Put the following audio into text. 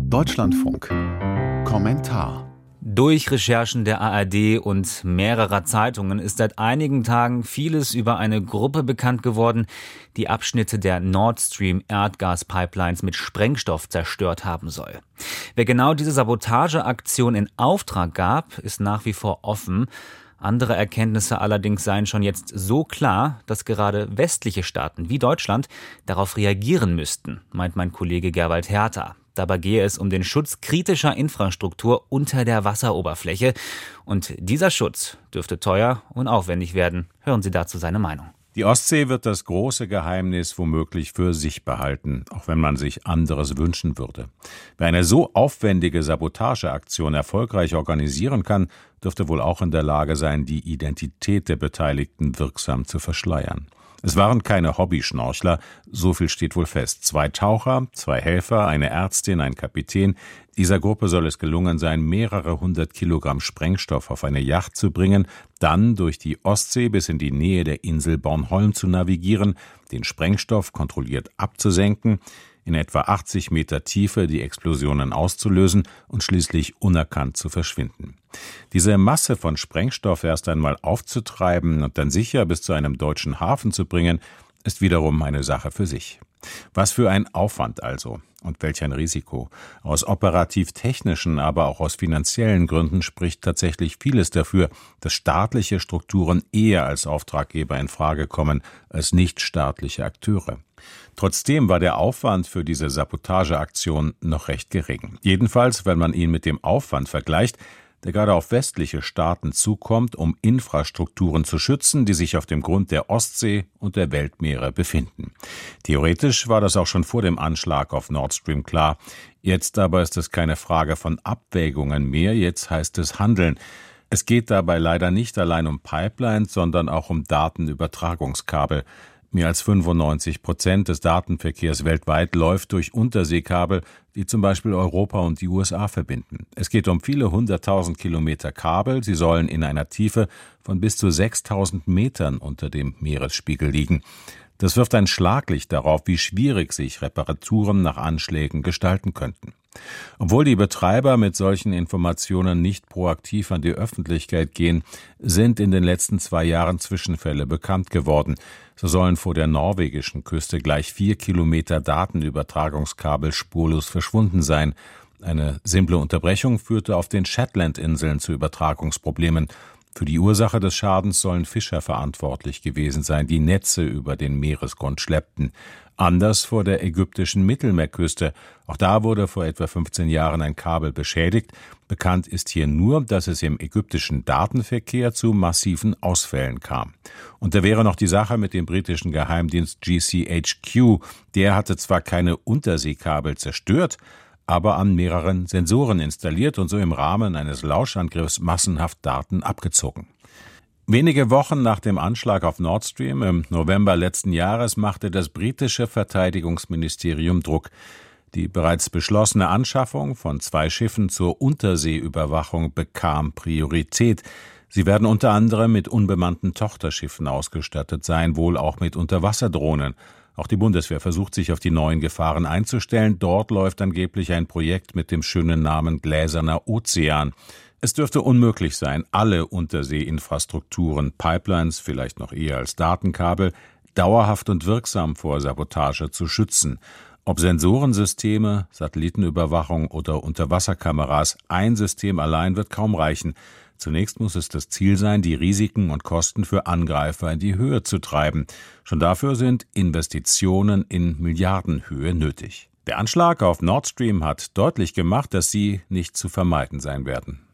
Deutschlandfunk. Kommentar. Durch Recherchen der ARD und mehrerer Zeitungen ist seit einigen Tagen vieles über eine Gruppe bekannt geworden, die Abschnitte der Nord Stream Erdgaspipelines mit Sprengstoff zerstört haben soll. Wer genau diese Sabotageaktion in Auftrag gab, ist nach wie vor offen. Andere Erkenntnisse allerdings seien schon jetzt so klar, dass gerade westliche Staaten wie Deutschland darauf reagieren müssten, meint mein Kollege Gerwald Hertha. Dabei gehe es um den Schutz kritischer Infrastruktur unter der Wasseroberfläche. Und dieser Schutz dürfte teuer und aufwendig werden. Hören Sie dazu seine Meinung. Die Ostsee wird das große Geheimnis womöglich für sich behalten, auch wenn man sich anderes wünschen würde. Wer eine so aufwendige Sabotageaktion erfolgreich organisieren kann, dürfte wohl auch in der Lage sein, die Identität der Beteiligten wirksam zu verschleiern. Es waren keine Hobbyschnorchler, so viel steht wohl fest. Zwei Taucher, zwei Helfer, eine Ärztin, ein Kapitän. Dieser Gruppe soll es gelungen sein, mehrere hundert Kilogramm Sprengstoff auf eine Yacht zu bringen, dann durch die Ostsee bis in die Nähe der Insel Bornholm zu navigieren, den Sprengstoff kontrolliert abzusenken, in etwa 80 Meter Tiefe die Explosionen auszulösen und schließlich unerkannt zu verschwinden. Diese Masse von Sprengstoff erst einmal aufzutreiben und dann sicher bis zu einem deutschen Hafen zu bringen, ist wiederum eine Sache für sich. Was für ein Aufwand also und welch ein Risiko. Aus operativ-technischen, aber auch aus finanziellen Gründen spricht tatsächlich vieles dafür, dass staatliche Strukturen eher als Auftraggeber in Frage kommen als nichtstaatliche Akteure. Trotzdem war der Aufwand für diese Sabotageaktion noch recht gering. Jedenfalls, wenn man ihn mit dem Aufwand vergleicht, der gerade auf westliche Staaten zukommt, um Infrastrukturen zu schützen, die sich auf dem Grund der Ostsee und der Weltmeere befinden. Theoretisch war das auch schon vor dem Anschlag auf Nord Stream klar. Jetzt aber ist es keine Frage von Abwägungen mehr, jetzt heißt es Handeln. Es geht dabei leider nicht allein um Pipelines, sondern auch um Datenübertragungskabel. Mehr als 95 Prozent des Datenverkehrs weltweit läuft durch Unterseekabel, die zum Beispiel Europa und die USA verbinden. Es geht um viele hunderttausend Kilometer Kabel. Sie sollen in einer Tiefe von bis zu 6000 Metern unter dem Meeresspiegel liegen. Das wirft ein Schlaglicht darauf, wie schwierig sich Reparaturen nach Anschlägen gestalten könnten. Obwohl die Betreiber mit solchen Informationen nicht proaktiv an die Öffentlichkeit gehen, sind in den letzten zwei Jahren Zwischenfälle bekannt geworden. So sollen vor der norwegischen Küste gleich vier Kilometer Datenübertragungskabel spurlos verschwunden sein. Eine simple Unterbrechung führte auf den Shetlandinseln zu Übertragungsproblemen. Für die Ursache des Schadens sollen Fischer verantwortlich gewesen sein, die Netze über den Meeresgrund schleppten. Anders vor der ägyptischen Mittelmeerküste. Auch da wurde vor etwa 15 Jahren ein Kabel beschädigt. Bekannt ist hier nur, dass es im ägyptischen Datenverkehr zu massiven Ausfällen kam. Und da wäre noch die Sache mit dem britischen Geheimdienst GCHQ. Der hatte zwar keine Unterseekabel zerstört, aber an mehreren Sensoren installiert und so im Rahmen eines Lauschangriffs massenhaft Daten abgezogen. Wenige Wochen nach dem Anschlag auf Nord Stream im November letzten Jahres machte das britische Verteidigungsministerium Druck. Die bereits beschlossene Anschaffung von zwei Schiffen zur Unterseeüberwachung bekam Priorität. Sie werden unter anderem mit unbemannten Tochterschiffen ausgestattet sein, wohl auch mit Unterwasserdrohnen. Auch die Bundeswehr versucht sich auf die neuen Gefahren einzustellen. Dort läuft angeblich ein Projekt mit dem schönen Namen Gläserner Ozean. Es dürfte unmöglich sein, alle Unterseeinfrastrukturen, Pipelines, vielleicht noch eher als Datenkabel, dauerhaft und wirksam vor Sabotage zu schützen. Ob Sensorensysteme, Satellitenüberwachung oder Unterwasserkameras, ein System allein wird kaum reichen. Zunächst muss es das Ziel sein, die Risiken und Kosten für Angreifer in die Höhe zu treiben. Schon dafür sind Investitionen in Milliardenhöhe nötig. Der Anschlag auf Nord Stream hat deutlich gemacht, dass sie nicht zu vermeiden sein werden.